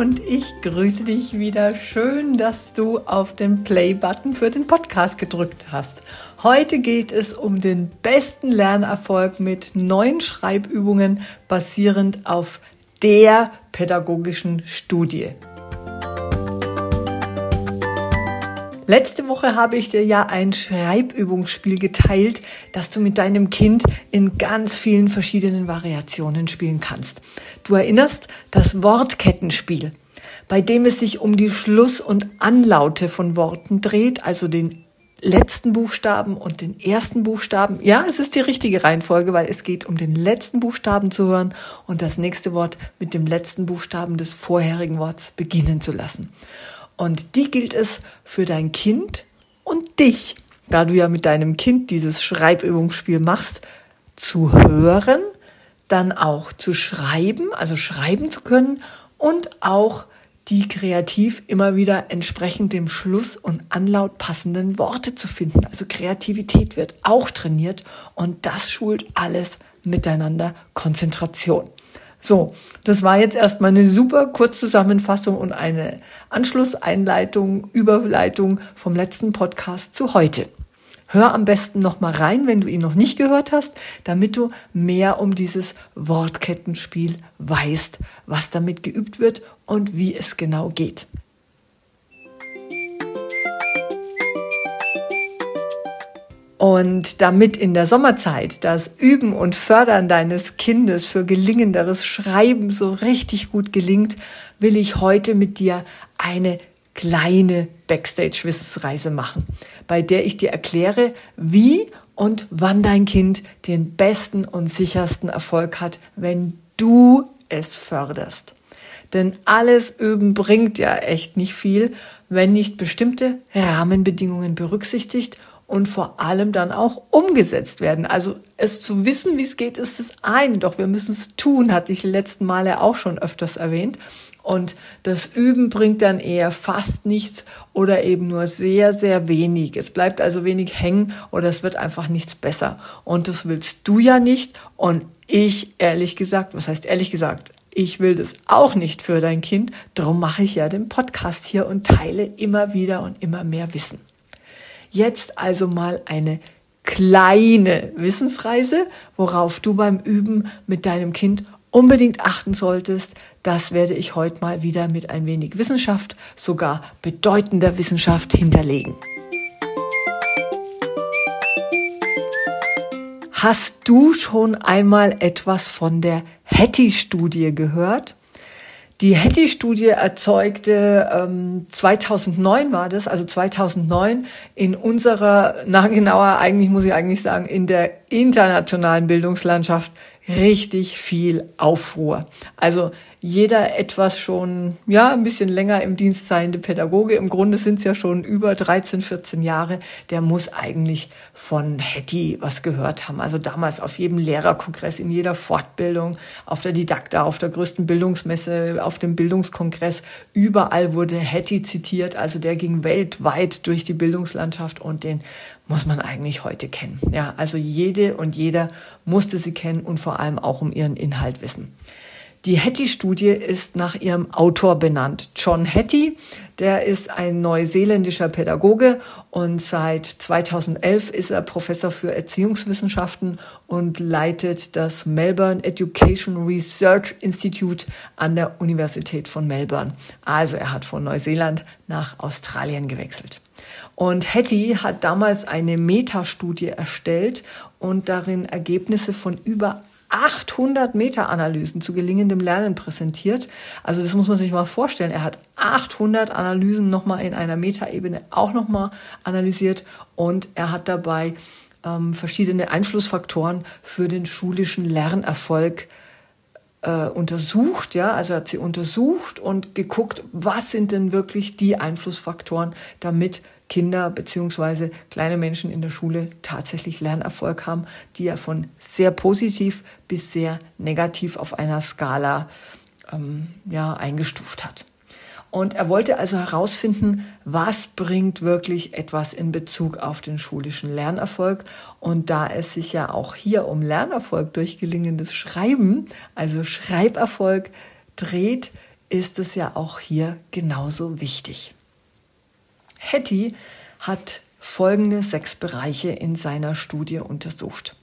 Und ich grüße dich wieder. Schön, dass du auf den Play-Button für den Podcast gedrückt hast. Heute geht es um den besten Lernerfolg mit neun Schreibübungen basierend auf der pädagogischen Studie. Letzte Woche habe ich dir ja ein Schreibübungsspiel geteilt, das du mit deinem Kind in ganz vielen verschiedenen Variationen spielen kannst. Du erinnerst das Wortkettenspiel, bei dem es sich um die Schluss- und Anlaute von Worten dreht, also den letzten Buchstaben und den ersten Buchstaben. Ja, es ist die richtige Reihenfolge, weil es geht um den letzten Buchstaben zu hören und das nächste Wort mit dem letzten Buchstaben des vorherigen Worts beginnen zu lassen. Und die gilt es für dein Kind und dich, da du ja mit deinem Kind dieses Schreibübungsspiel machst, zu hören, dann auch zu schreiben, also schreiben zu können und auch die kreativ immer wieder entsprechend dem Schluss und Anlaut passenden Worte zu finden. Also Kreativität wird auch trainiert und das schult alles miteinander Konzentration. So, das war jetzt erstmal eine super Kurzzusammenfassung und eine Anschlusseinleitung, Überleitung vom letzten Podcast zu heute. Hör am besten noch mal rein, wenn du ihn noch nicht gehört hast, damit du mehr um dieses Wortkettenspiel weißt, was damit geübt wird und wie es genau geht. Und damit in der Sommerzeit das Üben und Fördern deines Kindes für gelingenderes Schreiben so richtig gut gelingt, will ich heute mit dir eine kleine Backstage-Wissensreise machen, bei der ich dir erkläre, wie und wann dein Kind den besten und sichersten Erfolg hat, wenn du es förderst. Denn alles Üben bringt ja echt nicht viel, wenn nicht bestimmte Rahmenbedingungen berücksichtigt und vor allem dann auch umgesetzt werden. Also es zu wissen, wie es geht, ist das eine, doch wir müssen es tun, hatte ich letzten Male auch schon öfters erwähnt. Und das Üben bringt dann eher fast nichts oder eben nur sehr, sehr wenig. Es bleibt also wenig hängen oder es wird einfach nichts besser. Und das willst du ja nicht. Und ich, ehrlich gesagt, was heißt ehrlich gesagt? Ich will das auch nicht für dein Kind. Darum mache ich ja den Podcast hier und teile immer wieder und immer mehr Wissen. Jetzt also mal eine kleine Wissensreise, worauf du beim Üben mit deinem Kind unbedingt achten solltest. Das werde ich heute mal wieder mit ein wenig Wissenschaft, sogar bedeutender Wissenschaft hinterlegen. Hast du schon einmal etwas von der Hattie-Studie gehört? Die Hattie-Studie erzeugte, ähm, 2009 war das, also 2009 in unserer, na genauer eigentlich muss ich eigentlich sagen, in der internationalen Bildungslandschaft richtig viel Aufruhr. Also jeder etwas schon, ja, ein bisschen länger im Dienst seiende Pädagoge, im Grunde sind es ja schon über 13, 14 Jahre, der muss eigentlich von Hetty was gehört haben. Also damals auf jedem Lehrerkongress, in jeder Fortbildung, auf der Didakta, auf der größten Bildungsmesse, auf dem Bildungskongress, überall wurde Hetty zitiert. Also der ging weltweit durch die Bildungslandschaft und den muss man eigentlich heute kennen. Ja, also jede und jeder musste sie kennen und vor allem auch um ihren Inhalt wissen. Die Hattie-Studie ist nach ihrem Autor benannt. John Hattie, der ist ein neuseeländischer Pädagoge und seit 2011 ist er Professor für Erziehungswissenschaften und leitet das Melbourne Education Research Institute an der Universität von Melbourne. Also er hat von Neuseeland nach Australien gewechselt. Und Hattie hat damals eine Metastudie erstellt und darin Ergebnisse von über 800 Meta-Analysen zu gelingendem Lernen präsentiert. Also das muss man sich mal vorstellen. Er hat 800 Analysen nochmal in einer Meta-Ebene auch nochmal analysiert und er hat dabei ähm, verschiedene Einflussfaktoren für den schulischen Lernerfolg äh, untersucht, ja, also hat sie untersucht und geguckt, was sind denn wirklich die Einflussfaktoren, damit Kinder beziehungsweise kleine Menschen in der Schule tatsächlich Lernerfolg haben, die er von sehr positiv bis sehr negativ auf einer Skala ähm, ja, eingestuft hat. Und er wollte also herausfinden, was bringt wirklich etwas in Bezug auf den schulischen Lernerfolg. Und da es sich ja auch hier um Lernerfolg durch gelingendes Schreiben, also Schreiberfolg dreht, ist es ja auch hier genauso wichtig. Hattie hat folgende sechs Bereiche in seiner Studie untersucht.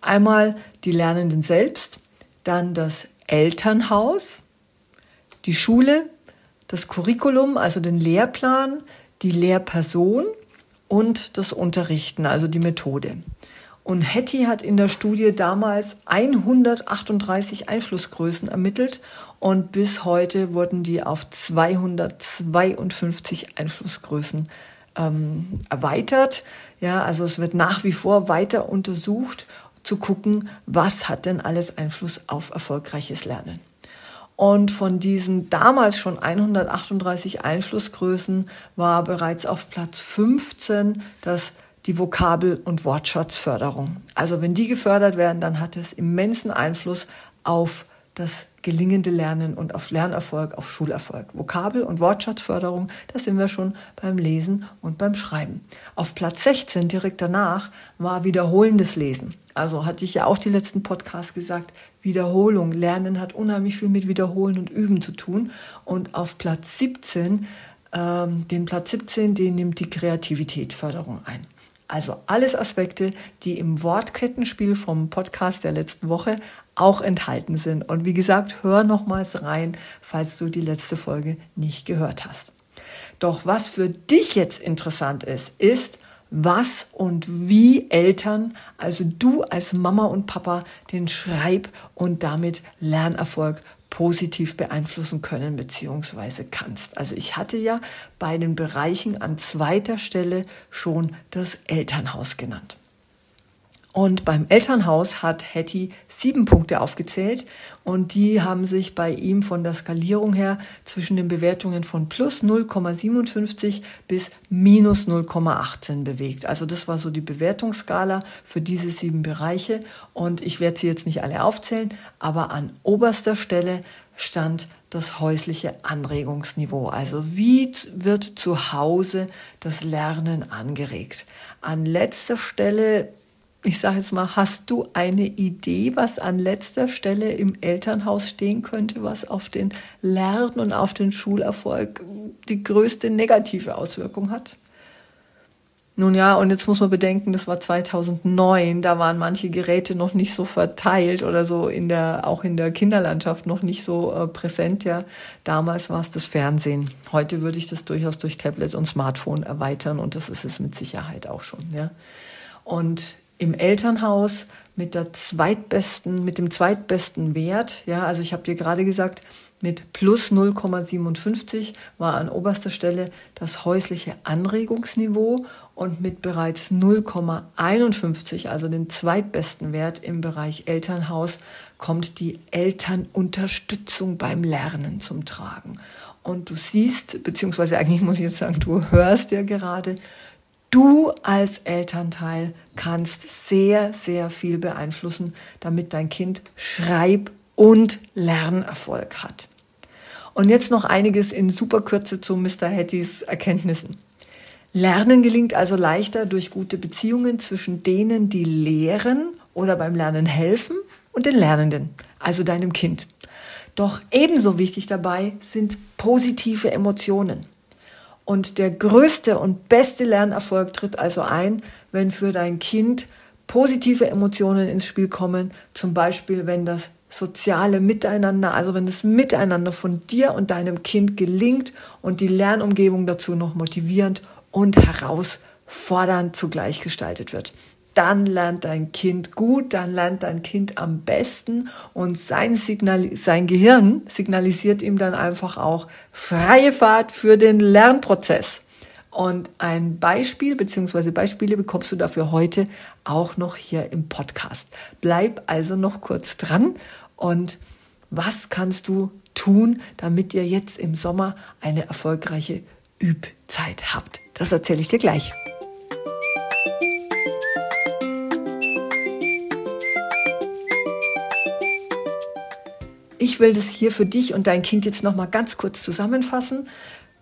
Einmal die Lernenden selbst, dann das Elternhaus, die Schule, das Curriculum, also den Lehrplan, die Lehrperson und das Unterrichten, also die Methode. Und Hattie hat in der Studie damals 138 Einflussgrößen ermittelt und bis heute wurden die auf 252 Einflussgrößen ähm, erweitert. Ja, also es wird nach wie vor weiter untersucht, zu gucken, was hat denn alles Einfluss auf erfolgreiches Lernen. Und von diesen damals schon 138 Einflussgrößen war bereits auf Platz 15 das die Vokabel- und Wortschatzförderung. Also wenn die gefördert werden, dann hat es immensen Einfluss auf das gelingende Lernen und auf Lernerfolg, auf Schulerfolg. Vokabel- und Wortschatzförderung, da sind wir schon beim Lesen und beim Schreiben. Auf Platz 16 direkt danach war wiederholendes Lesen. Also hatte ich ja auch die letzten Podcasts gesagt, Wiederholung, Lernen hat unheimlich viel mit Wiederholen und Üben zu tun. Und auf Platz 17, ähm, den Platz 17, den nimmt die Kreativitätsförderung ein. Also alles Aspekte, die im Wortkettenspiel vom Podcast der letzten Woche auch enthalten sind. Und wie gesagt, hör nochmals rein, falls du die letzte Folge nicht gehört hast. Doch was für dich jetzt interessant ist, ist, was und wie Eltern, also du als Mama und Papa, den Schreib- und damit Lernerfolg positiv beeinflussen können bzw. kannst. Also ich hatte ja bei den Bereichen an zweiter Stelle schon das Elternhaus genannt. Und beim Elternhaus hat Hattie sieben Punkte aufgezählt und die haben sich bei ihm von der Skalierung her zwischen den Bewertungen von plus 0,57 bis minus 0,18 bewegt. Also das war so die Bewertungsskala für diese sieben Bereiche und ich werde sie jetzt nicht alle aufzählen, aber an oberster Stelle stand das häusliche Anregungsniveau. Also wie wird zu Hause das Lernen angeregt? An letzter Stelle ich sage jetzt mal, hast du eine Idee, was an letzter Stelle im Elternhaus stehen könnte, was auf den Lern- und auf den Schulerfolg die größte negative Auswirkung hat? Nun ja, und jetzt muss man bedenken, das war 2009, da waren manche Geräte noch nicht so verteilt oder so in der, auch in der Kinderlandschaft noch nicht so äh, präsent, ja. Damals war es das Fernsehen. Heute würde ich das durchaus durch Tablet und Smartphone erweitern und das ist es mit Sicherheit auch schon, ja. Und im Elternhaus mit der zweitbesten, mit dem zweitbesten Wert. Ja, also ich habe dir gerade gesagt, mit plus 0,57 war an oberster Stelle das häusliche Anregungsniveau und mit bereits 0,51, also den zweitbesten Wert im Bereich Elternhaus, kommt die Elternunterstützung beim Lernen zum Tragen. Und du siehst, beziehungsweise eigentlich muss ich jetzt sagen, du hörst ja gerade, Du als Elternteil kannst sehr, sehr viel beeinflussen, damit dein Kind Schreib- und Lernerfolg hat. Und jetzt noch einiges in Superkürze zu Mr. Hattys Erkenntnissen. Lernen gelingt also leichter durch gute Beziehungen zwischen denen, die lehren oder beim Lernen helfen und den Lernenden, also deinem Kind. Doch ebenso wichtig dabei sind positive Emotionen. Und der größte und beste Lernerfolg tritt also ein, wenn für dein Kind positive Emotionen ins Spiel kommen, zum Beispiel wenn das soziale Miteinander, also wenn das Miteinander von dir und deinem Kind gelingt und die Lernumgebung dazu noch motivierend und herausfordernd zugleich gestaltet wird dann lernt dein Kind gut, dann lernt dein Kind am besten und sein, Signal, sein Gehirn signalisiert ihm dann einfach auch freie Fahrt für den Lernprozess. Und ein Beispiel bzw. Beispiele bekommst du dafür heute auch noch hier im Podcast. Bleib also noch kurz dran und Was kannst du tun, damit ihr jetzt im Sommer eine erfolgreiche Übzeit habt? Das erzähle ich dir gleich. Ich will das hier für dich und dein Kind jetzt noch mal ganz kurz zusammenfassen.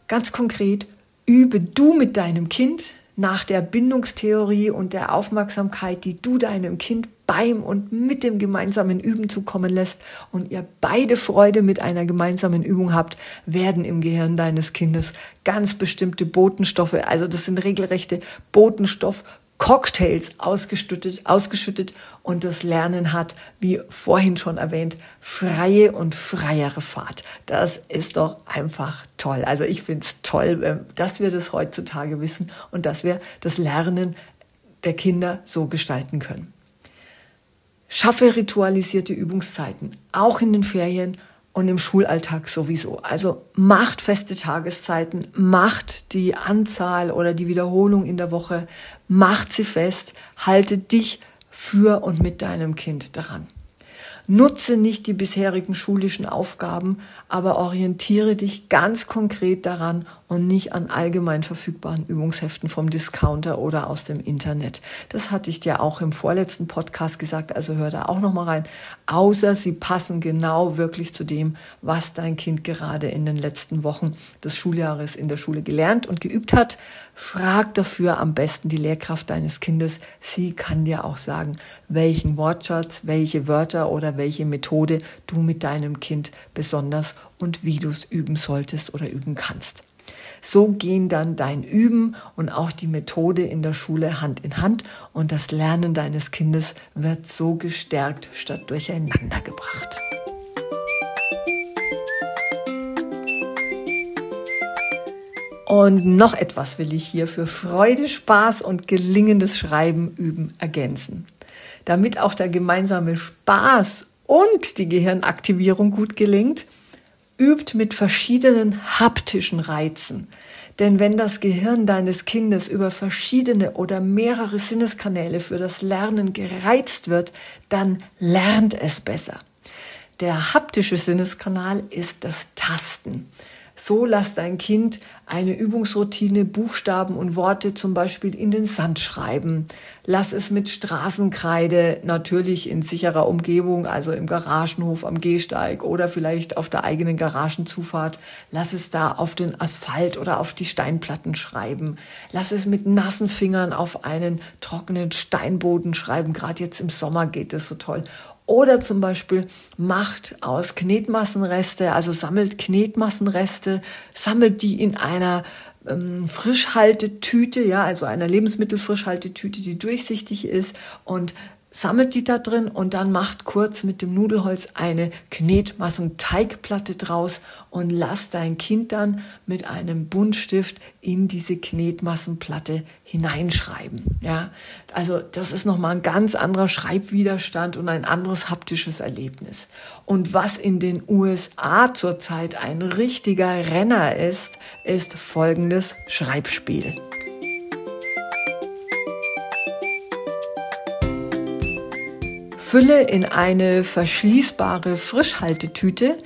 Ganz konkret, übe du mit deinem Kind nach der Bindungstheorie und der Aufmerksamkeit, die du deinem Kind beim und mit dem gemeinsamen Üben zukommen lässt und ihr beide Freude mit einer gemeinsamen Übung habt, werden im Gehirn deines Kindes ganz bestimmte Botenstoffe, also das sind regelrechte Botenstoff Cocktails ausgeschüttet, ausgeschüttet und das Lernen hat, wie vorhin schon erwähnt, freie und freiere Fahrt. Das ist doch einfach toll. Also ich finde es toll, ähm, dass wir das heutzutage wissen und dass wir das Lernen der Kinder so gestalten können. Schaffe ritualisierte Übungszeiten, auch in den Ferien und im Schulalltag sowieso. Also macht feste Tageszeiten, macht die Anzahl oder die Wiederholung in der Woche, macht sie fest, halte dich für und mit deinem Kind daran. Nutze nicht die bisherigen schulischen Aufgaben, aber orientiere dich ganz konkret daran und nicht an allgemein verfügbaren Übungsheften vom Discounter oder aus dem Internet. Das hatte ich dir auch im vorletzten Podcast gesagt, also hör da auch noch mal rein. Außer sie passen genau wirklich zu dem, was dein Kind gerade in den letzten Wochen des Schuljahres in der Schule gelernt und geübt hat. Frag dafür am besten die Lehrkraft deines Kindes. Sie kann dir auch sagen, welchen Wortschatz, welche Wörter oder welche Methode du mit deinem Kind besonders und wie du es üben solltest oder üben kannst. So gehen dann dein Üben und auch die Methode in der Schule Hand in Hand und das Lernen deines Kindes wird so gestärkt statt durcheinander gebracht. Und noch etwas will ich hier für Freude, Spaß und gelingendes Schreiben üben ergänzen. Damit auch der gemeinsame Spaß und die Gehirnaktivierung gut gelingt, übt mit verschiedenen haptischen Reizen. Denn wenn das Gehirn deines Kindes über verschiedene oder mehrere Sinneskanäle für das Lernen gereizt wird, dann lernt es besser. Der haptische Sinneskanal ist das Tasten. So lass dein Kind eine Übungsroutine, Buchstaben und Worte zum Beispiel in den Sand schreiben. Lass es mit Straßenkreide, natürlich in sicherer Umgebung, also im Garagenhof, am Gehsteig oder vielleicht auf der eigenen Garagenzufahrt. Lass es da auf den Asphalt oder auf die Steinplatten schreiben. Lass es mit nassen Fingern auf einen trockenen Steinboden schreiben. Gerade jetzt im Sommer geht es so toll. Oder zum Beispiel macht aus Knetmassenreste, also sammelt Knetmassenreste, sammelt die in einer ähm, Frischhaltetüte, ja, also einer Lebensmittelfrischhaltetüte, die durchsichtig ist und sammelt die da drin und dann macht kurz mit dem Nudelholz eine Knetmassenteigplatte draus und lass dein Kind dann mit einem Buntstift in diese Knetmassenplatte hineinschreiben. Ja, also das ist nochmal ein ganz anderer Schreibwiderstand und ein anderes haptisches Erlebnis. Und was in den USA zurzeit ein richtiger Renner ist, ist folgendes Schreibspiel. Fülle in eine verschließbare Frischhaltetüte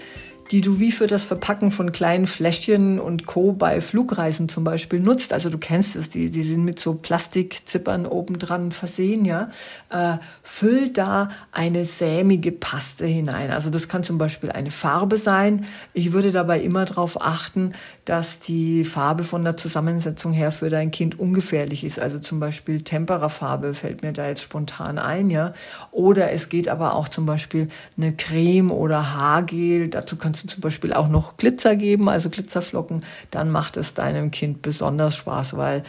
die du wie für das Verpacken von kleinen Fläschchen und Co. bei Flugreisen zum Beispiel nutzt. Also du kennst es, die, die sind mit so Plastikzippern obendran versehen, ja. Äh, füll da eine sämige Paste hinein. Also das kann zum Beispiel eine Farbe sein. Ich würde dabei immer darauf achten, dass die Farbe von der Zusammensetzung her für dein Kind ungefährlich ist. Also zum Beispiel Temperafarbe fällt mir da jetzt spontan ein, ja. Oder es geht aber auch zum Beispiel eine Creme oder Haargel. Dazu kannst zum Beispiel auch noch Glitzer geben, also Glitzerflocken. Dann macht es deinem Kind besonders Spaß, weil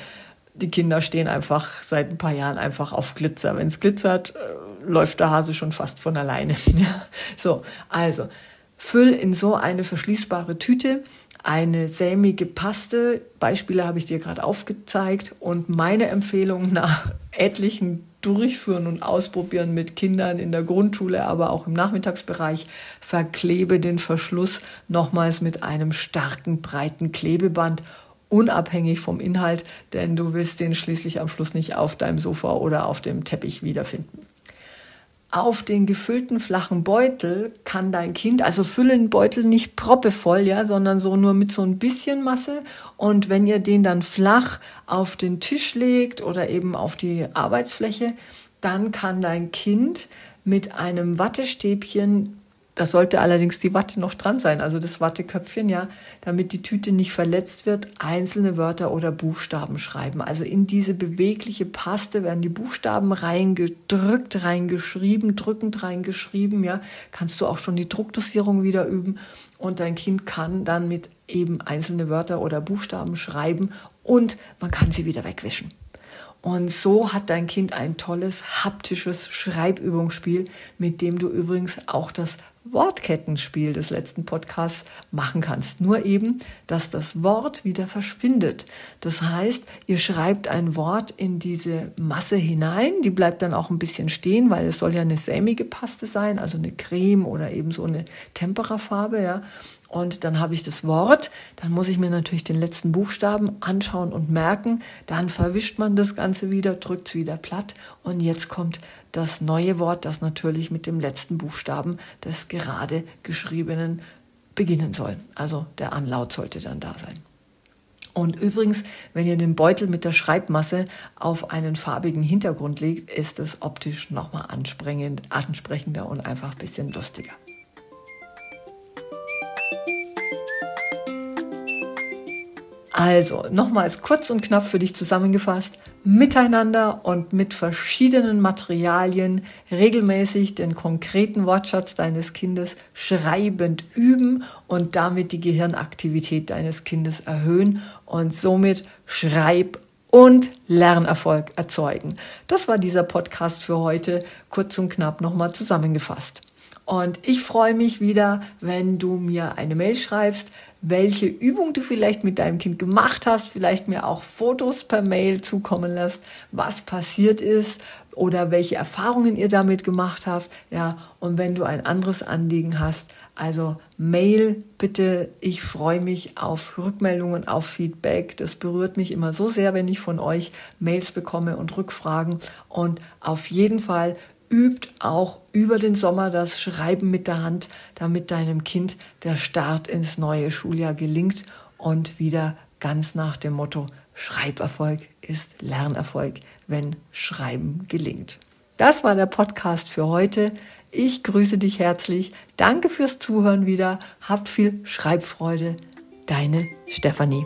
die Kinder stehen einfach seit ein paar Jahren einfach auf Glitzer. Wenn es glitzert, äh, läuft der Hase schon fast von alleine. so, also füll in so eine verschließbare Tüte eine sämige Paste. Beispiele habe ich dir gerade aufgezeigt und meine Empfehlung nach etlichen Durchführen und Ausprobieren mit Kindern in der Grundschule, aber auch im Nachmittagsbereich, verklebe den Verschluss nochmals mit einem starken, breiten Klebeband unabhängig vom Inhalt, denn du willst den schließlich am Schluss nicht auf deinem Sofa oder auf dem Teppich wiederfinden. Auf den gefüllten flachen Beutel kann dein Kind, also füllen Beutel nicht proppevoll, ja, sondern so nur mit so ein bisschen Masse. Und wenn ihr den dann flach auf den Tisch legt oder eben auf die Arbeitsfläche, dann kann dein Kind mit einem Wattestäbchen da sollte allerdings die Watte noch dran sein, also das Watteköpfchen, ja, damit die Tüte nicht verletzt wird, einzelne Wörter oder Buchstaben schreiben. Also in diese bewegliche Paste werden die Buchstaben reingedrückt, reingeschrieben, drückend reingeschrieben, ja. Kannst du auch schon die Druckdosierung wieder üben und dein Kind kann dann mit eben einzelne Wörter oder Buchstaben schreiben und man kann sie wieder wegwischen. Und so hat dein Kind ein tolles haptisches Schreibübungsspiel, mit dem du übrigens auch das Wortkettenspiel des letzten Podcasts machen kannst. Nur eben, dass das Wort wieder verschwindet. Das heißt, ihr schreibt ein Wort in diese Masse hinein, die bleibt dann auch ein bisschen stehen, weil es soll ja eine sämige Paste sein, also eine Creme oder eben so eine Temperafarbe, ja und dann habe ich das Wort, dann muss ich mir natürlich den letzten Buchstaben anschauen und merken, dann verwischt man das Ganze wieder, drückt es wieder platt und jetzt kommt das neue Wort, das natürlich mit dem letzten Buchstaben des gerade geschriebenen beginnen soll. Also der Anlaut sollte dann da sein. Und übrigens, wenn ihr den Beutel mit der Schreibmasse auf einen farbigen Hintergrund legt, ist es optisch nochmal ansprechender und einfach ein bisschen lustiger. Also, nochmals kurz und knapp für dich zusammengefasst, miteinander und mit verschiedenen Materialien regelmäßig den konkreten Wortschatz deines Kindes schreibend üben und damit die Gehirnaktivität deines Kindes erhöhen und somit Schreib- und Lernerfolg erzeugen. Das war dieser Podcast für heute, kurz und knapp nochmal zusammengefasst. Und ich freue mich wieder, wenn du mir eine Mail schreibst, welche Übung du vielleicht mit deinem Kind gemacht hast, vielleicht mir auch Fotos per Mail zukommen lässt, was passiert ist oder welche Erfahrungen ihr damit gemacht habt. Ja, und wenn du ein anderes Anliegen hast, also Mail bitte. Ich freue mich auf Rückmeldungen, auf Feedback. Das berührt mich immer so sehr, wenn ich von euch Mails bekomme und Rückfragen. Und auf jeden Fall übt auch über den Sommer das Schreiben mit der Hand, damit deinem Kind der Start ins neue Schuljahr gelingt und wieder ganz nach dem Motto Schreiberfolg ist Lernerfolg, wenn Schreiben gelingt. Das war der Podcast für heute. Ich grüße dich herzlich. Danke fürs Zuhören wieder. Habt viel Schreibfreude. Deine Stefanie.